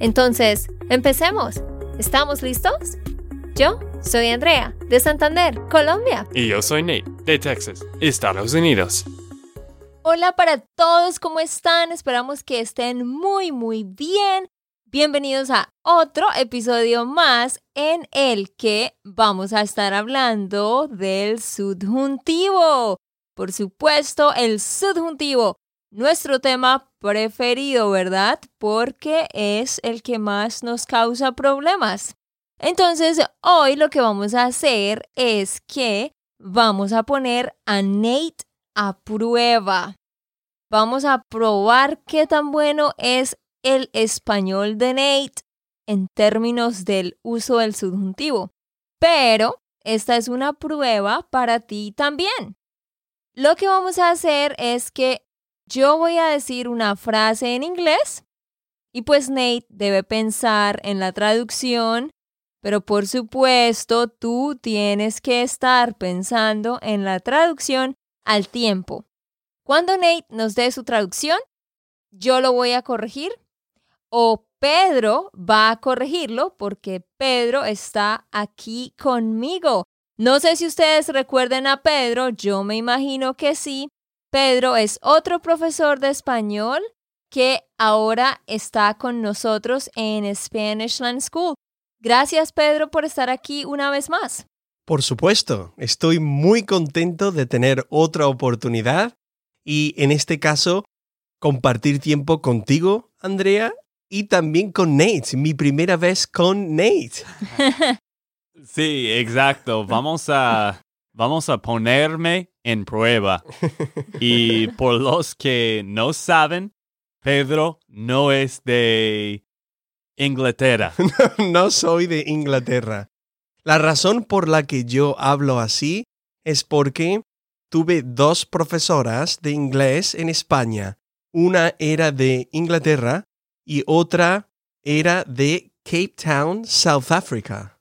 Entonces, empecemos. ¿Estamos listos? Yo soy Andrea, de Santander, Colombia. Y yo soy Nate, de Texas, Estados Unidos. Hola para todos, ¿cómo están? Esperamos que estén muy, muy bien. Bienvenidos a otro episodio más en el que vamos a estar hablando del subjuntivo. Por supuesto, el subjuntivo, nuestro tema preferido, ¿verdad? Porque es el que más nos causa problemas. Entonces, hoy lo que vamos a hacer es que vamos a poner a Nate a prueba. Vamos a probar qué tan bueno es el español de Nate en términos del uso del subjuntivo. Pero esta es una prueba para ti también. Lo que vamos a hacer es que yo voy a decir una frase en inglés y pues Nate debe pensar en la traducción, pero por supuesto tú tienes que estar pensando en la traducción al tiempo. Cuando Nate nos dé su traducción, yo lo voy a corregir o Pedro va a corregirlo porque Pedro está aquí conmigo. No sé si ustedes recuerden a Pedro, yo me imagino que sí. Pedro es otro profesor de español que ahora está con nosotros en Spanish Land School. Gracias Pedro por estar aquí una vez más. Por supuesto, estoy muy contento de tener otra oportunidad y en este caso compartir tiempo contigo, Andrea, y también con Nate, mi primera vez con Nate. Sí, exacto. Vamos a, vamos a ponerme en prueba. Y por los que no saben, Pedro no es de Inglaterra. No, no soy de Inglaterra. La razón por la que yo hablo así es porque tuve dos profesoras de inglés en España. Una era de Inglaterra y otra era de Cape Town, South Africa.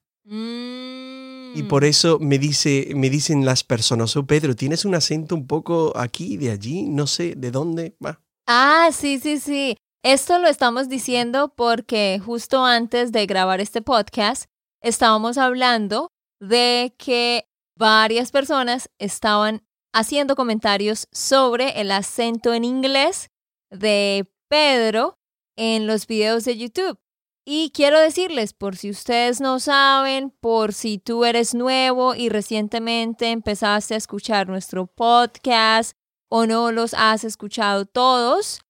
Y por Mm. eso me, dice, me dicen las personas, oh Pedro, tienes un acento un poco aquí, de allí, no sé de dónde. va". Ah, sí, sí, sí. Esto lo estamos diciendo porque justo antes de grabar este podcast estábamos hablando de que varias personas estaban haciendo comentarios sobre el acento en inglés de Pedro en los videos de YouTube. Y quiero decirles, por si ustedes no saben, por si tú eres nuevo y recientemente empezaste a escuchar nuestro podcast o no los has escuchado todos,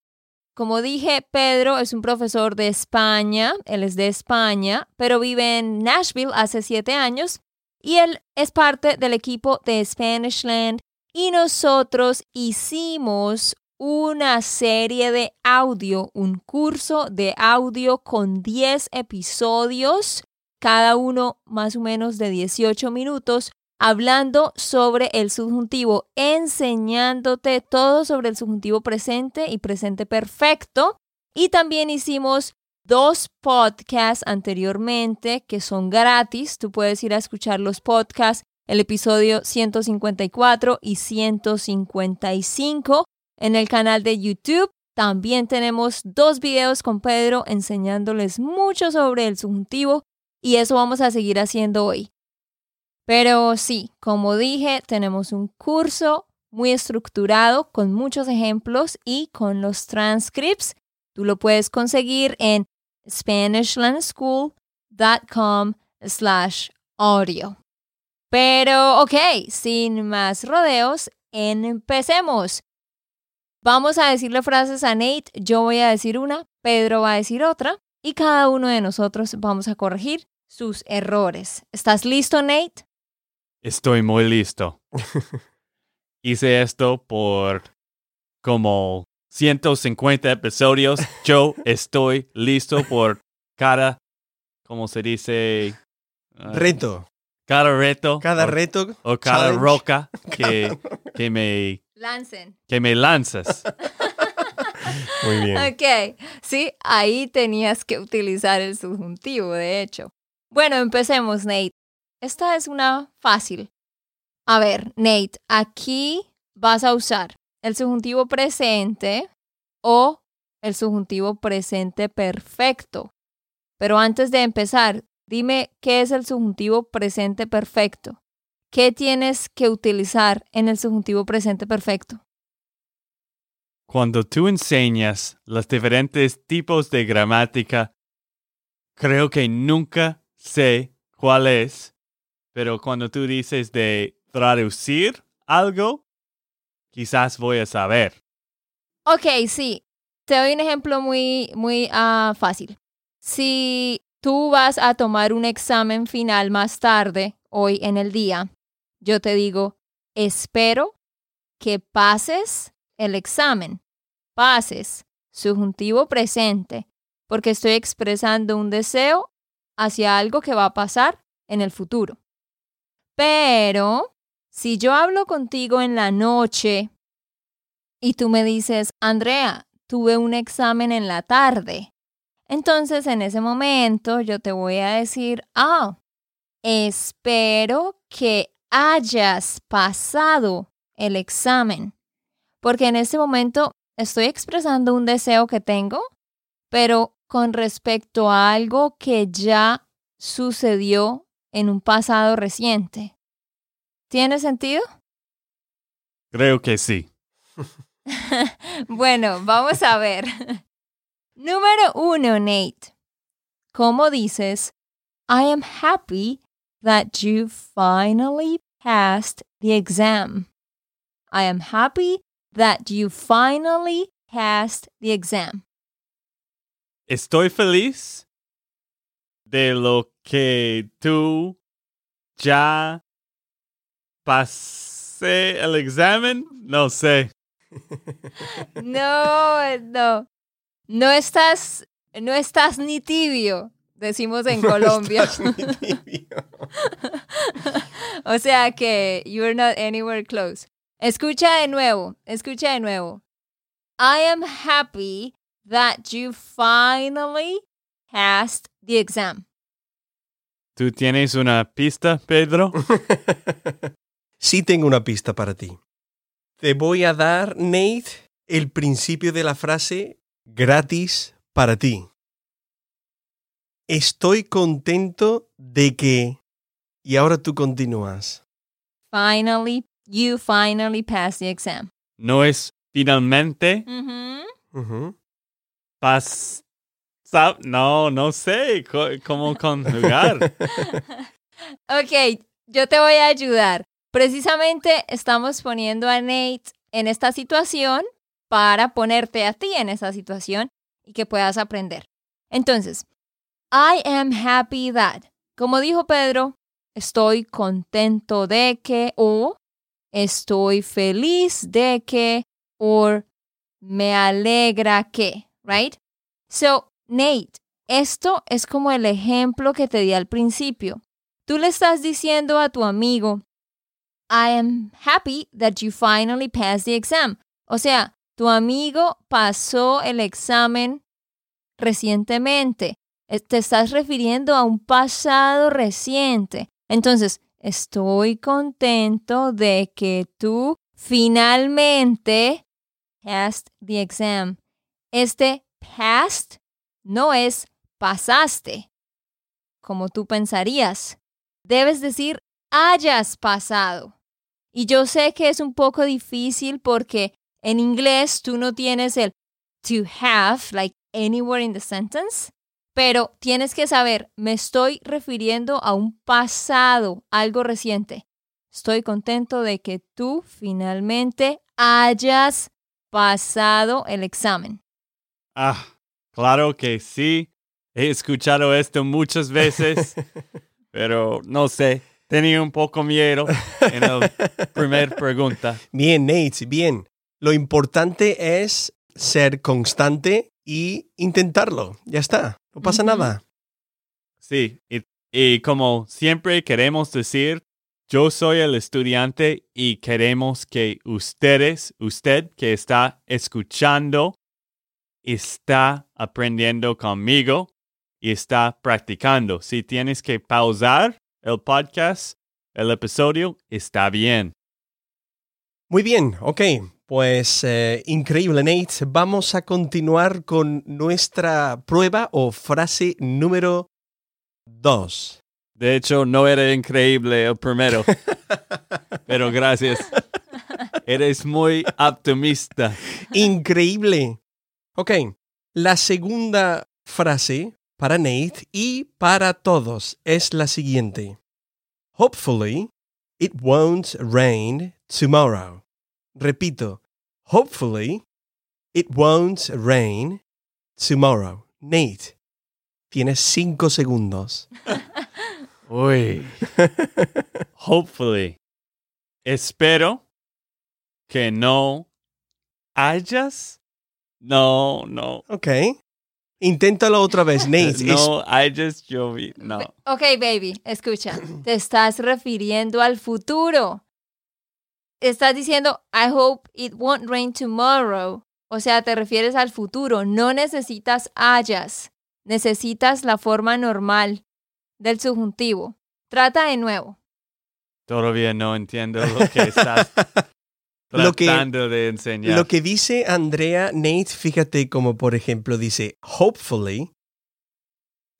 como dije, Pedro es un profesor de España, él es de España, pero vive en Nashville hace siete años y él es parte del equipo de Spanishland y nosotros hicimos una serie de audio, un curso de audio con 10 episodios, cada uno más o menos de 18 minutos, hablando sobre el subjuntivo, enseñándote todo sobre el subjuntivo presente y presente perfecto. Y también hicimos dos podcasts anteriormente que son gratis. Tú puedes ir a escuchar los podcasts, el episodio 154 y 155 en el canal de YouTube. También tenemos dos videos con Pedro enseñándoles mucho sobre el subjuntivo y eso vamos a seguir haciendo hoy. Pero sí, como dije, tenemos un curso muy estructurado con muchos ejemplos y con los transcripts. Tú lo puedes conseguir en SpanishLandSchool.com slash audio. Pero ok, sin más rodeos, empecemos. Vamos a decirle frases a Nate, yo voy a decir una, Pedro va a decir otra y cada uno de nosotros vamos a corregir sus errores. ¿Estás listo, Nate? Estoy muy listo. Hice esto por como 150 episodios. Yo estoy listo por cada, ¿cómo se dice? Ah, Reto. cada reto. Cada o, reto. o cada challenge. roca que, que, me, Lancen. que me lanzas. Muy bien. Ok, sí, ahí tenías que utilizar el subjuntivo, de hecho. Bueno, empecemos, Nate. Esta es una fácil. A ver, Nate, aquí vas a usar el subjuntivo presente o el subjuntivo presente perfecto. Pero antes de empezar, dime qué es el subjuntivo presente perfecto. ¿Qué tienes que utilizar en el subjuntivo presente perfecto? Cuando tú enseñas los diferentes tipos de gramática, creo que nunca sé cuál es, pero cuando tú dices de traducir algo, quizás voy a saber. Ok, sí. Te doy un ejemplo muy, muy ah, fácil. Si tú vas a tomar un examen final más tarde, hoy en el día, yo te digo, espero que pases el examen. Pases, subjuntivo presente, porque estoy expresando un deseo hacia algo que va a pasar en el futuro. Pero, si yo hablo contigo en la noche y tú me dices, Andrea, tuve un examen en la tarde. Entonces, en ese momento, yo te voy a decir, ah, espero que hayas pasado el examen. Porque en ese momento estoy expresando un deseo que tengo, pero con respecto a algo que ya sucedió en un pasado reciente. ¿Tiene sentido? Creo que sí. bueno, vamos a ver. Número uno, Nate. ¿Cómo dices? I am happy that you finally passed the exam. I am happy that you finally passed the exam. Estoy feliz de lo que tú ya pasé el examen. No sé. No, no. No estás, no estás ni tibio, decimos en Colombia. O sea que you're not anywhere close. Escucha de nuevo, escucha de nuevo. I am happy that you finally passed the exam. ¿Tú tienes una pista, Pedro? sí tengo una pista para ti. Te voy a dar, Nate, el principio de la frase gratis para ti. Estoy contento de que... Y ahora tú continúas. Finally, you finally passed the exam. No es finalmente. Ujú. pas... sa- No, no sé cómo conjugar. ok, yo te voy a ayudar. Precisamente estamos poniendo a Nate en esta situación para ponerte a ti en esa situación y que puedas aprender. Entonces, I am happy that, como dijo Pedro, estoy contento de que o estoy feliz de que o me alegra que, right? So, Nate, esto es como el ejemplo que te di al principio. Tú le estás diciendo a tu amigo, I am happy that you finally passed the exam. O sea, tu amigo pasó el examen recientemente. Eh, Te estás refiriendo a un pasado reciente. Entonces, estoy contento de que tú finalmente passed the exam. Este past no es pasaste, como tú pensarías. Debes decir hayas pasado. Y yo sé que es un poco difícil porque en inglés tú no tienes el to have, like anywhere in the sentence, pero tienes que saber, me estoy refiriendo a un pasado, algo reciente. Estoy contento de que tú finalmente hayas pasado el examen. Ah, claro que sí. He escuchado esto muchas veces, pero no sé. Tenía un poco miedo en la primera pregunta. Bien, Nate, bien. Lo importante es ser constante y intentarlo. Ya está. No pasa nada. Sí, y, y como siempre queremos decir, yo soy el estudiante y queremos que ustedes, usted que está escuchando, está aprendiendo conmigo y está practicando. Si tienes que pausar el podcast, el episodio, está bien. Muy bien, ok. Pues eh, increíble, Nate. Vamos a continuar con nuestra prueba o frase número dos. De hecho, no era increíble el primero, pero gracias. Eres muy optimista. Increíble. Ok, la segunda frase para Nate y para todos es la siguiente. Hopefully, it won't rain tomorrow. Repito, hopefully, it won't rain tomorrow. Nate, tienes cinco segundos. Uy. Hopefully. Espero que no hayas. No, no. Ok. Inténtalo otra vez, Nate. No hayas llovido. No. Ok, baby, escucha. Te estás refiriendo al futuro. Estás diciendo, I hope it won't rain tomorrow. O sea, te refieres al futuro. No necesitas hayas. Necesitas la forma normal del subjuntivo. Trata de nuevo. Todavía no entiendo lo que estás Lo que- tratando de enseñar. Lo que dice Andrea Nate, fíjate como por ejemplo dice, hopefully,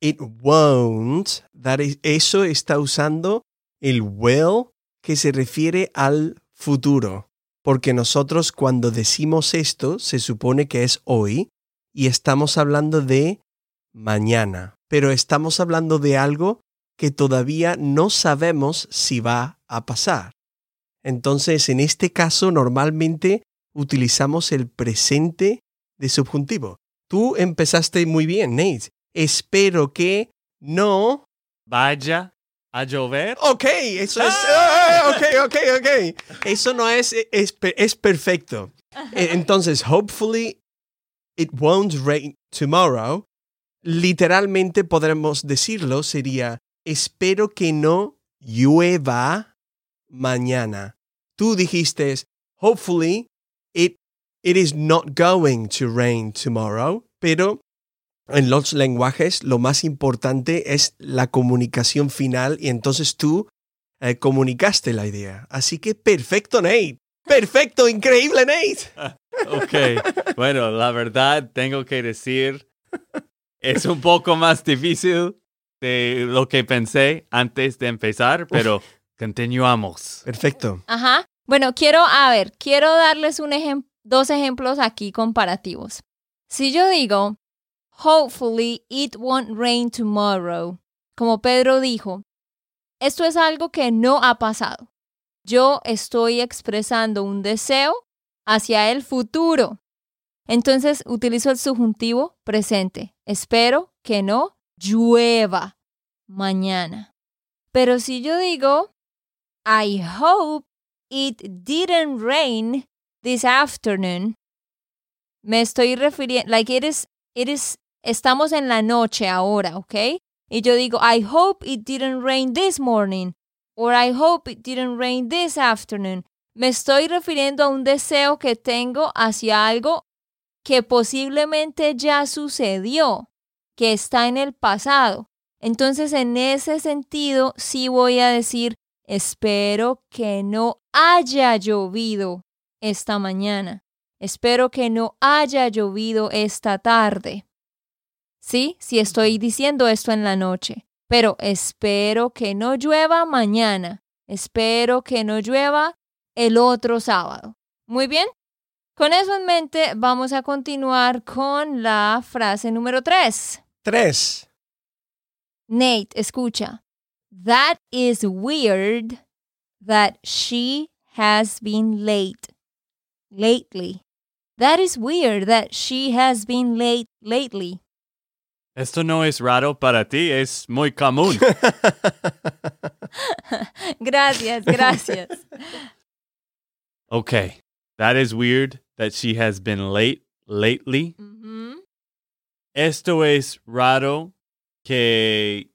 it won't, that is- eso está usando el will que se refiere al futuro. Porque nosotros cuando decimos esto se supone que es hoy y estamos hablando de mañana, pero estamos hablando de algo que todavía no sabemos si va a pasar. Entonces, en este caso, normalmente utilizamos el presente de subjuntivo. Tú empezaste muy bien, Nate. Espero que no. Vaya a llover. Ok, eso es. ah, ok, ok, ok. Eso no es, es, es perfecto. E- Entonces, hopefully it won't rain tomorrow. Literalmente podremos decirlo, sería, espero que no llueva mañana. Tú dijiste, hopefully it, it is not going to rain tomorrow, pero en los lenguajes lo más importante es la comunicación final y entonces tú eh, comunicaste la idea. Así que perfecto, Nate. Perfecto, increíble, Nate. Ok. Bueno, la verdad, tengo que decir, es un poco más difícil de lo que pensé antes de empezar, pero continuamos. Perfecto. Ajá. Bueno, quiero, a ver, quiero darles un ejem- dos ejemplos aquí comparativos. Si yo digo, hopefully it won't rain tomorrow, como Pedro dijo, esto es algo que no ha pasado. Yo estoy expresando un deseo hacia el futuro. Entonces utilizo el subjuntivo presente. Espero que no llueva mañana. Pero si yo digo, I hope it didn't rain this afternoon. Me estoy refiriendo, like it is, it is, estamos en la noche ahora, ¿ok? Y yo digo, I hope it didn't rain this morning. Or I hope it didn't rain this afternoon. Me estoy refiriendo a un deseo que tengo hacia algo que posiblemente ya sucedió, que está en el pasado. Entonces, en ese sentido, sí voy a decir, espero que no haya llovido esta mañana. Espero que no haya llovido esta tarde. Sí, sí estoy diciendo esto en la noche, pero espero que no llueva mañana. Espero que no llueva el otro sábado. Muy bien. Con eso en mente, vamos a continuar con la frase número 3. Tres. Nate, escucha. That is weird that she has been late lately. That is weird that she has been late lately. Esto no es raro para ti, es muy común. gracias, gracias. Okay. That is weird that she has been late lately. Esto es raro que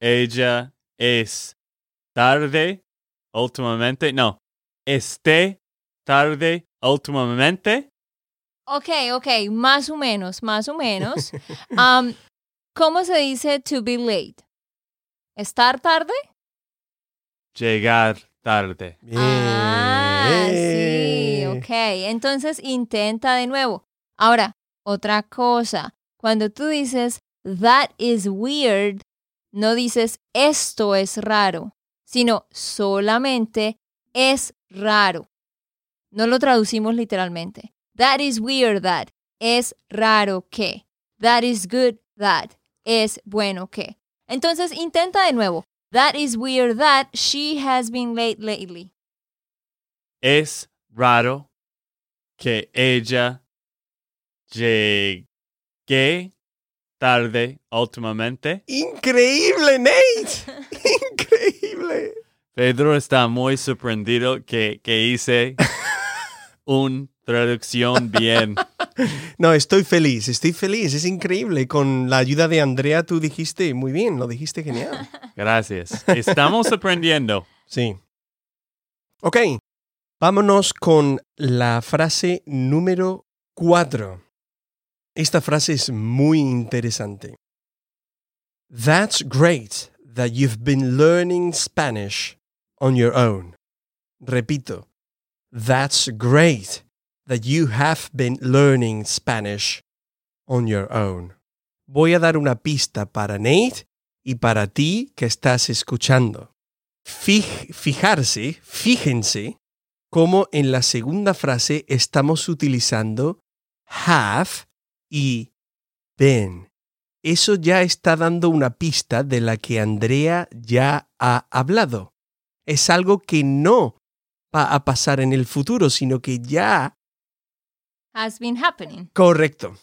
ella es tarde últimamente. No, esté tarde últimamente. Ok, ok, más o menos, más o menos. Um, ¿Cómo se dice to be late? ¿Estar tarde? Llegar tarde. Bien. Ah, sí, ok. Entonces intenta de nuevo. Ahora, otra cosa. Cuando tú dices that is weird, no dices esto es raro, sino solamente es raro. No lo traducimos literalmente. That is weird that. Es raro que. That is good that. Es bueno que. Entonces intenta de nuevo. That is weird that she has been late lately. Es raro que ella llegue tarde últimamente. Increíble, Nate. Increíble. Pedro está muy sorprendido que, que hice una traducción bien. No, estoy feliz, estoy feliz, es increíble. Con la ayuda de Andrea tú dijiste muy bien, lo dijiste genial. Gracias. Estamos aprendiendo. Sí. Ok, vámonos con la frase número cuatro. Esta frase es muy interesante. That's great that you've been learning Spanish on your own. Repito, that's great that you have been learning Spanish on your own. Voy a dar una pista para Nate y para ti que estás escuchando. Fij- fijarse, fíjense cómo en la segunda frase estamos utilizando have y been. Eso ya está dando una pista de la que Andrea ya ha hablado. Es algo que no va a pasar en el futuro, sino que ya... Has been happening. Correcto.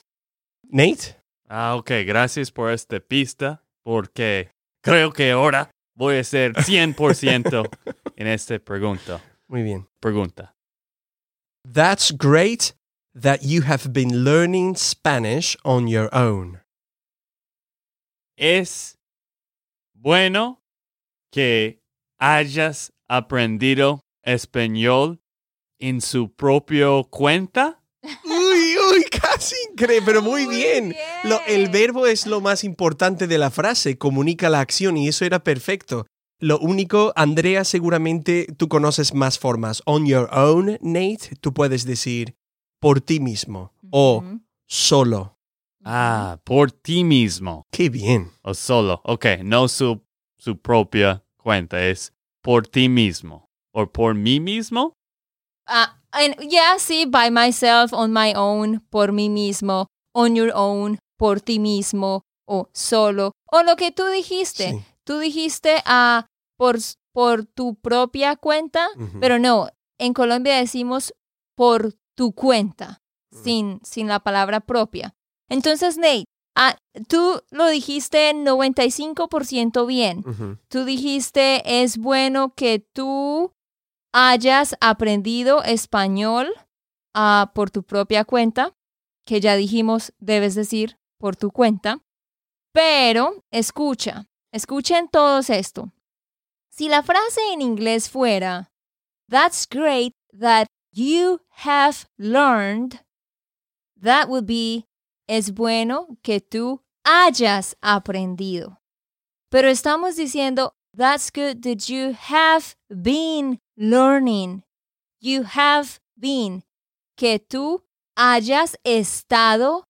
Nate? Ah, ok. Gracias por esta pista, porque creo que ahora voy a ser 100% en esta pregunta. Muy bien. Pregunta. That's great that you have been learning Spanish on your own. Es bueno que hayas aprendido español en su propio cuenta. Uy, uy, casi increíble, pero muy, Muy bien. Lo- el verbo es lo más importante de la frase, comunica la acción y eso era perfecto. Lo único, Andrea, seguramente tú conoces más formas. On your own, Nate, tú puedes decir por ti mismo o solo. Ah, por ti mismo. Qué bien. O solo. Ok, no su, su propia cuenta. Es por ti mismo. O por mí mismo. Ah, and yeah, sí, by myself, on my own, por mí mismo, on your own, por ti mismo, o solo, o lo que tú dijiste. Sí. Tú dijiste ah, por, por tu propia cuenta, pero no, en Colombia decimos por tu cuenta, Mm. sin, sin la palabra propia. Entonces, Nate, ah, tú lo dijiste 95% bien Ujú. tú dijiste, es bueno que tú hayas aprendido español ah, por tu propia cuenta, que ya dijimos, debes decir por tu cuenta. Pero escucha, escuchen todos esto. Si la frase en inglés fuera, That's great that you have learned, that would be, es bueno que tú hayas aprendido. Pero estamos diciendo, that's good that you have been learning. You have been. Que tú hayas estado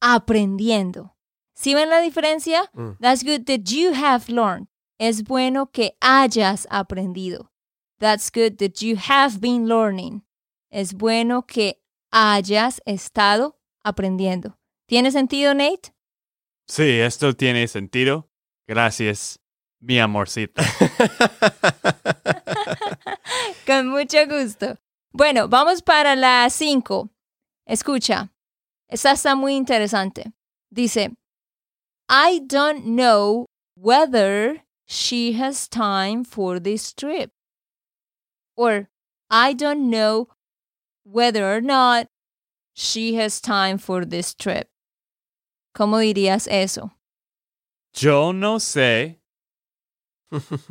aprendiendo. ¿Sí ven la diferencia? Mm. That's good that you have learned. Es bueno que hayas aprendido. That's good that you have been learning. Es bueno que hayas estado aprendiendo. ¿Tiene sentido, Nate? Sí, esto tiene sentido. Gracias, mi amorcita. Con mucho gusto. Bueno, vamos para la 5. Escucha, esta está muy interesante. Dice, I don't know whether she has time for this trip. Or, I don't know whether or not she has time for this trip. ¿Cómo dirías eso? Yo no sé.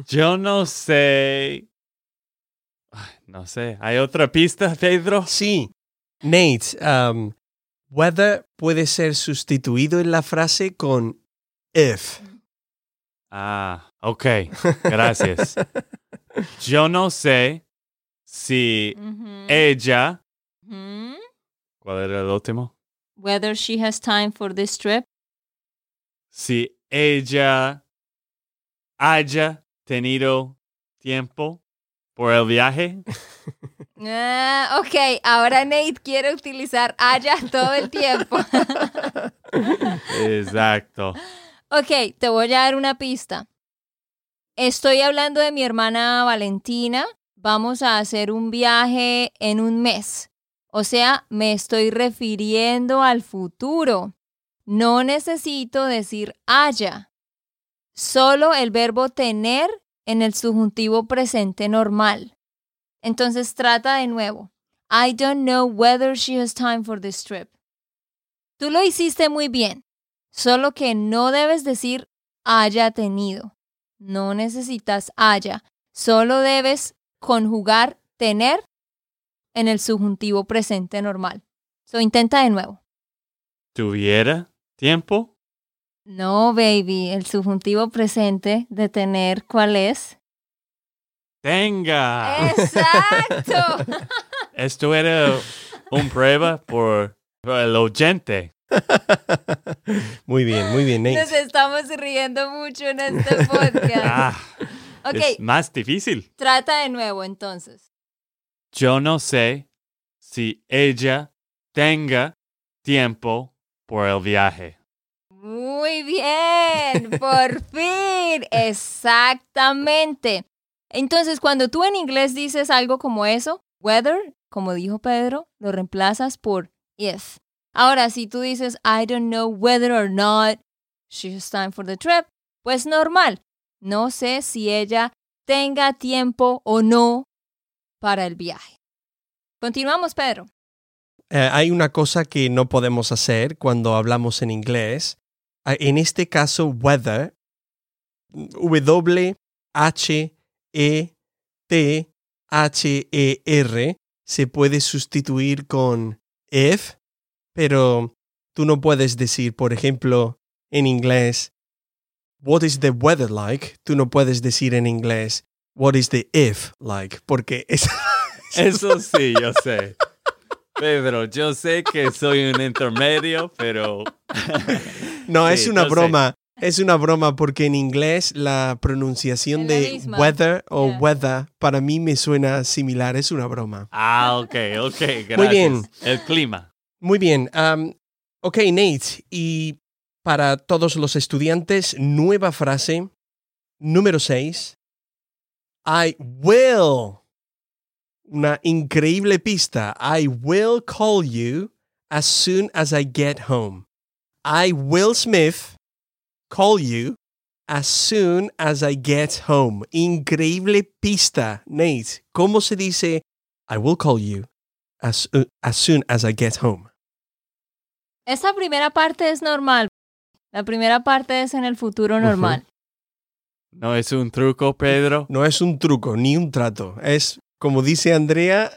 Yo no sé. Ay, No sé. ¿Hay otra pista, Pedro? Sí. Nate, um, whether puede ser sustituido en la frase con if. Ah, ok. Gracias. Yo no sé si Ujú. ella. Ujú. ¿Cuál era el último? Whether she has time for this trip. Si ella haya tenido tiempo por el viaje. Ah, ok, ahora Nate quiere utilizar haya todo el tiempo. Exacto. ok, te voy a dar una pista. Estoy hablando de mi hermana Valentina. Vamos a hacer un viaje en un mes. O sea, me estoy refiriendo al futuro. No necesito decir haya. Solo el verbo tener en el subjuntivo presente normal. Entonces trata de nuevo. I don't know whether she has time for this trip. Tú lo hiciste muy bien, solo que no debes decir haya tenido. No necesitas haya, solo debes conjugar tener en el subjuntivo presente normal. So intenta de nuevo. ¿Tuviera tiempo? No, baby, el subjuntivo presente de tener, ¿cuál es? Tenga. Exacto. Esto era un prueba por, por el oyente. muy bien, muy bien, Nos Nate. estamos riendo mucho en este podcast. Ah, ok, es más difícil. trata de nuevo entonces. Yo no sé si ella tenga tiempo por el viaje. Muy bien, por fin, exactamente. Entonces, cuando tú en inglés dices algo como eso, whether, como dijo Pedro, lo reemplazas por if. Ahora, si tú dices, I don't know whether or not she has time for the trip, pues normal. No sé si ella tenga tiempo o no para el viaje. Continuamos, Pedro. Eh, hay una cosa que no podemos hacer cuando hablamos en inglés. Ah, En este caso, whether, W, H, E, T, H, E, R, se puede sustituir con if, pero tú no puedes decir, por ejemplo, en inglés, what is the weather like? Tú no puedes decir en inglés, what is the if like? Porque es... Eso sí, yo sé. Pedro, yo sé que soy un intermedio, pero No, Sí, es una sé. broma. Es una broma porque en inglés la pronunciación de misma. weather o Yeah. weather para mí me suena similar. Es una broma. Ah, ok, ok, gracias. Muy bien. El clima. Muy bien. am, ok, Nate. Y para todos los estudiantes, nueva frase. Número 6. I will. Una increíble pista. I will call you as soon as I get home. I, Will Smith, call you as soon as I get home. Increíble pista, Nate. ¿Cómo se dice I will call you as, uh, as soon as I get home? Esta primera parte es normal. La primera parte es en el futuro normal. No es un truco, Pedro. No es un truco ni un trato. Es, como dice Andrea,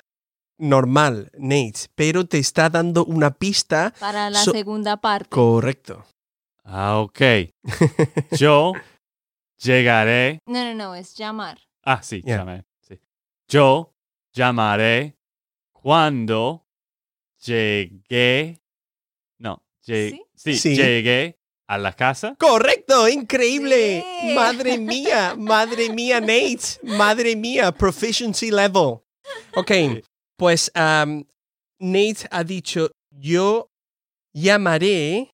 normal, Nate. Pero te está dando una pista Para la So- segunda parte. correcto. Ah, ok. Yo llegaré. No, no, no, es llamar. Ah, sí, Yeah. llamé. Sí. Yo llamaré cuando llegué. No, lle- ¿Sí? sí, Sí. llegué a la casa. Correcto, increíble. Sí. Madre mía, madre mía, Nate. Madre mía, proficiency level. Ok, pues um, Nate ha dicho, yo llamaré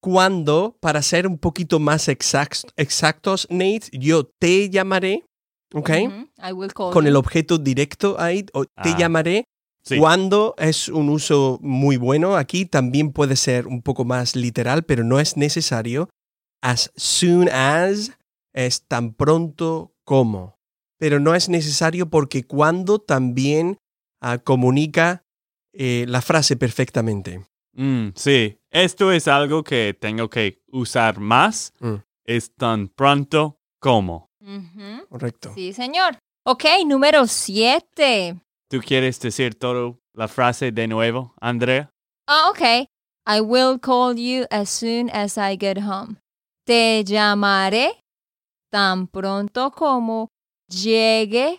cuando, para ser un poquito más exact- exactos, Nate, yo te llamaré, ok, Ujú, I will call con you. el objeto directo ahí, o te Ah, llamaré Sí. cuando es un uso muy bueno. Aquí también puede ser un poco más literal, pero no es necesario. As soon as es tan pronto como. Pero no es necesario porque cuando también comunica eh, la frase perfectamente. Mm, sí, esto es algo que tengo que usar más Mm. es tan pronto como. Correcto. Sí, señor. Ok, número siete. ¿Tú quieres decir toda la frase de nuevo, Andrea? Ah, ok. I will call you as soon as I get home. Te llamaré tan pronto como llegue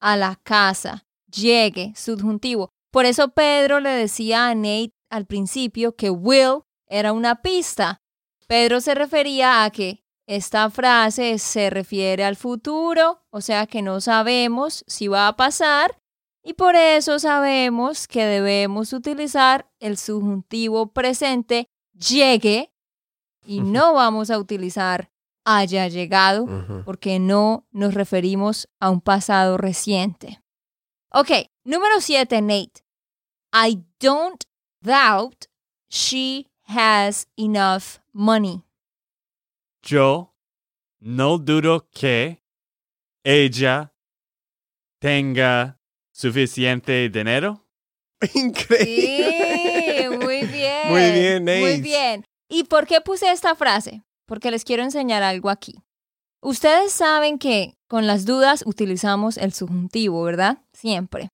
a la casa. Llegue, subjuntivo. Por eso Pedro le decía a Nate al principio que will era una pista. Pedro se refería a que esta frase se refiere al futuro, o sea que no sabemos si va a pasar y por eso sabemos que debemos utilizar el subjuntivo presente llegue y no vamos a utilizar haya llegado porque no nos referimos a un pasado reciente. Ok, número 7, Nate. I don't doubt she has enough money. Yo no dudo que ella tenga suficiente dinero. Increíble. Sí, muy bien. Muy bien, Muy Nate. bien. ¿Y por qué puse esta frase? Porque les quiero enseñar algo aquí. Ustedes saben que con las dudas utilizamos el subjuntivo, ¿verdad? Siempre.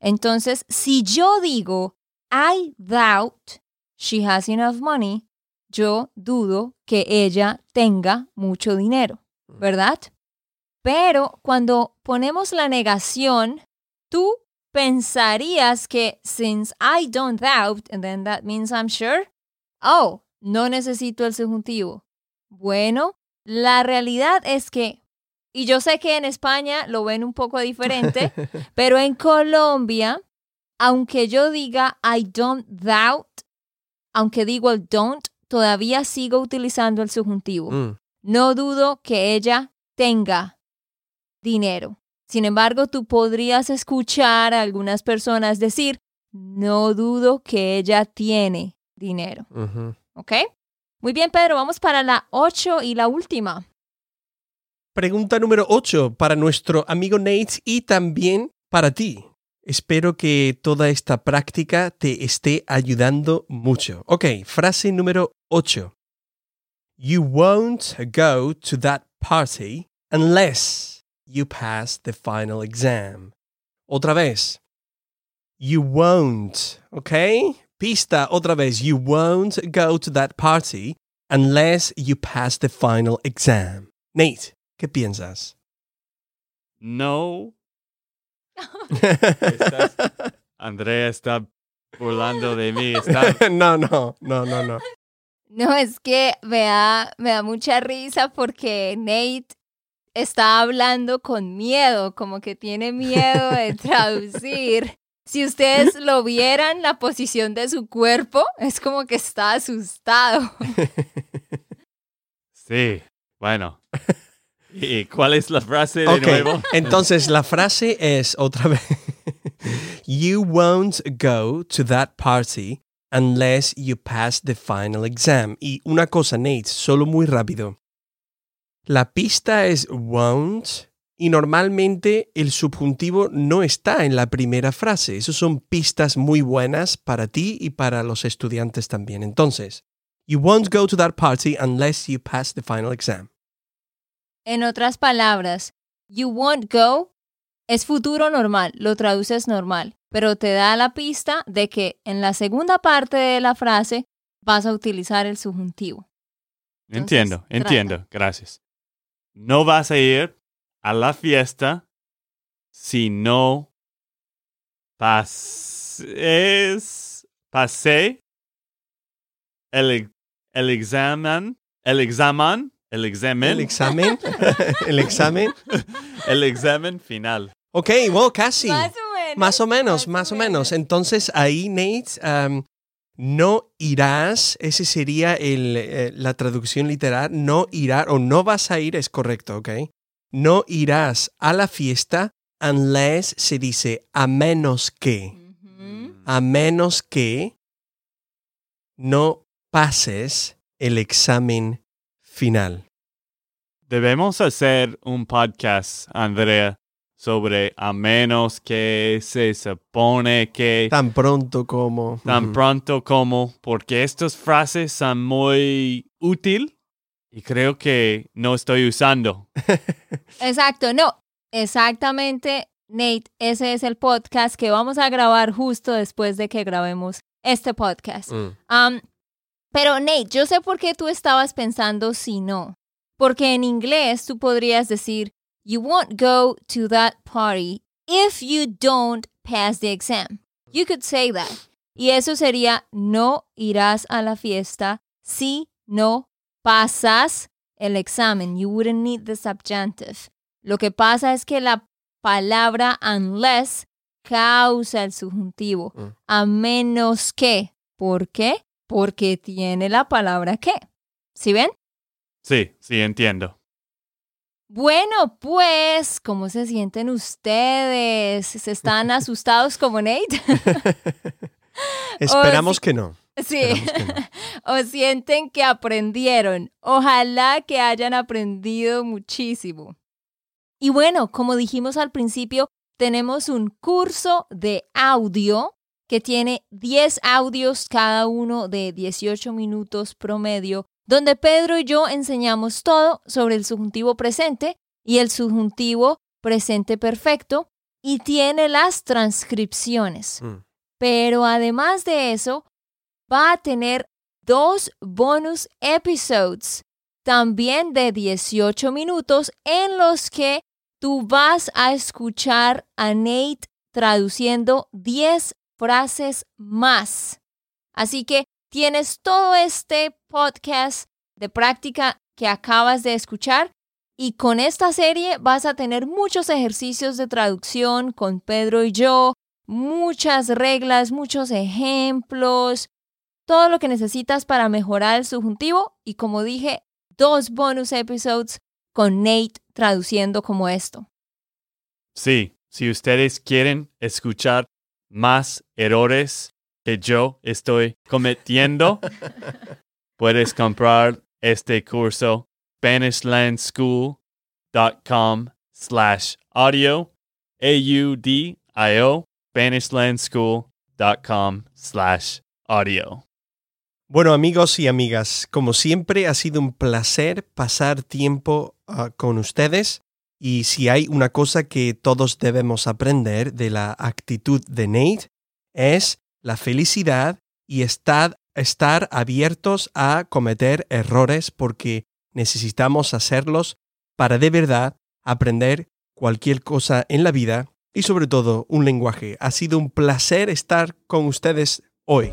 Entonces, si yo digo, I doubt she has enough money, yo dudo que ella tenga mucho dinero, ¿verdad? Pero cuando ponemos la negación, tú pensarías que since I don't doubt, and then that means I'm sure, oh, no necesito el subjuntivo. Bueno, la realidad es que, y yo sé que en España lo ven un poco diferente, pero en Colombia, aunque yo diga I don't doubt, aunque digo el don't, todavía sigo utilizando el subjuntivo. Mm. No dudo que ella tenga dinero. Sin embargo, tú podrías escuchar a algunas personas decir, no dudo que ella tiene dinero. ¿Ok? Muy bien, Pedro, vamos para la ocho y la última. Pregunta número 8 para nuestro amigo Nate y también para ti. Espero que toda esta práctica te esté ayudando mucho. Ok, frase número 8. You won't go to that party unless you pass the final exam. Otra vez. You won't, ok? Pista otra vez. You won't go to that party unless you pass the final exam. Nate, ¿qué piensas? No. Estás- Andrea está burlando de mí. Está, no, no, no, no, no. No, es que me da, me da mucha risa porque Nate está hablando con miedo, como que tiene miedo de traducir. Si ustedes lo vieran, la posición de su cuerpo es como que está asustado. sí, bueno. ¿Y cuál es la frase de Ok, nuevo? entonces la frase es otra vez. You won't go to that party unless you pass the final exam. Y una cosa, Nate, solo muy rápido. La pista es won't y normalmente el subjuntivo no está en la primera frase. Esas son pistas muy buenas para ti y para los estudiantes también. Entonces, you won't go to that party unless you pass the final exam. En otras palabras, you won't go es futuro normal, lo traduces normal, pero te da la pista de que en la segunda parte de la frase vas a utilizar el subjuntivo. Entiendo, trata. entiendo. Gracias. No vas a ir a la fiesta si no pases, pasé el, el examen, el examen, el examen, El examen. el examen. el examen final. Ok, well, casi. Más o menos. Más o menos, más o menos. Entonces ahí, Nate, um, no irás, ese sería el, eh, la traducción literal, no irá o no vas a ir, es correcto, ¿ok? No irás a la fiesta unless se dice a menos que, a menos que no pases el examen final. Debemos hacer un podcast, Andrea, sobre a menos que se supone que Tan pronto como... tan pronto como, porque estas frases son muy útil Y creo que no estoy usando. Exacto, no, exactamente, Nate, ese es el podcast que vamos a grabar justo después de que grabemos este podcast. Mm. Um, pero Nate, yo sé por qué tú estabas pensando si no. Porque en inglés tú podrías decir, you won't go to that party if you don't pass the exam. You could say that. Y eso sería, no irás a la fiesta si no pasas el examen. You wouldn't need the subjunctive. Lo que pasa es que la palabra unless causa el subjuntivo. Mm. A menos que. ¿Por qué? Porque tiene la palabra que. ¿Sí ven? Sí, sí, entiendo. Bueno, pues, ¿cómo se sienten ustedes? ¿Se están asustados como Nate? Esperamos que no. Sí. No. ¿O sienten que aprendieron? Ojalá que hayan aprendido muchísimo. Y bueno, como dijimos al principio, tenemos un curso de audio que tiene 10 audios, cada uno de 18 minutos promedio, donde Pedro y yo enseñamos todo sobre el subjuntivo presente y el subjuntivo presente perfecto y tiene las transcripciones. Mm. Pero además de eso, va a tener dos bonus episodes, también de 18 minutos, en los que tú vas a escuchar a Nate traduciendo 10 frases más. Así que tienes todo este podcast de práctica que acabas de escuchar y con esta serie vas a tener muchos ejercicios de traducción con Pedro y yo, muchas reglas, muchos ejemplos, todo lo que necesitas para mejorar el subjuntivo y como dije, dos bonus episodes con Nate traduciendo como esto. Sí, si ustedes quieren escuchar más errores que yo estoy cometiendo, puedes comprar este curso SpanishLandSchool.com slash audio, A-U-D-I-O, SpanishLandSchool.com slash audio. Bueno, amigos y amigas, como siempre ha sido un placer pasar tiempo ah, con ustedes y si hay una cosa que todos debemos aprender de la actitud de Nate es la felicidad y estar, estar abiertos a cometer errores porque necesitamos hacerlos para de verdad aprender cualquier cosa en la vida y sobre todo un lenguaje. Ha sido un placer estar con ustedes hoy.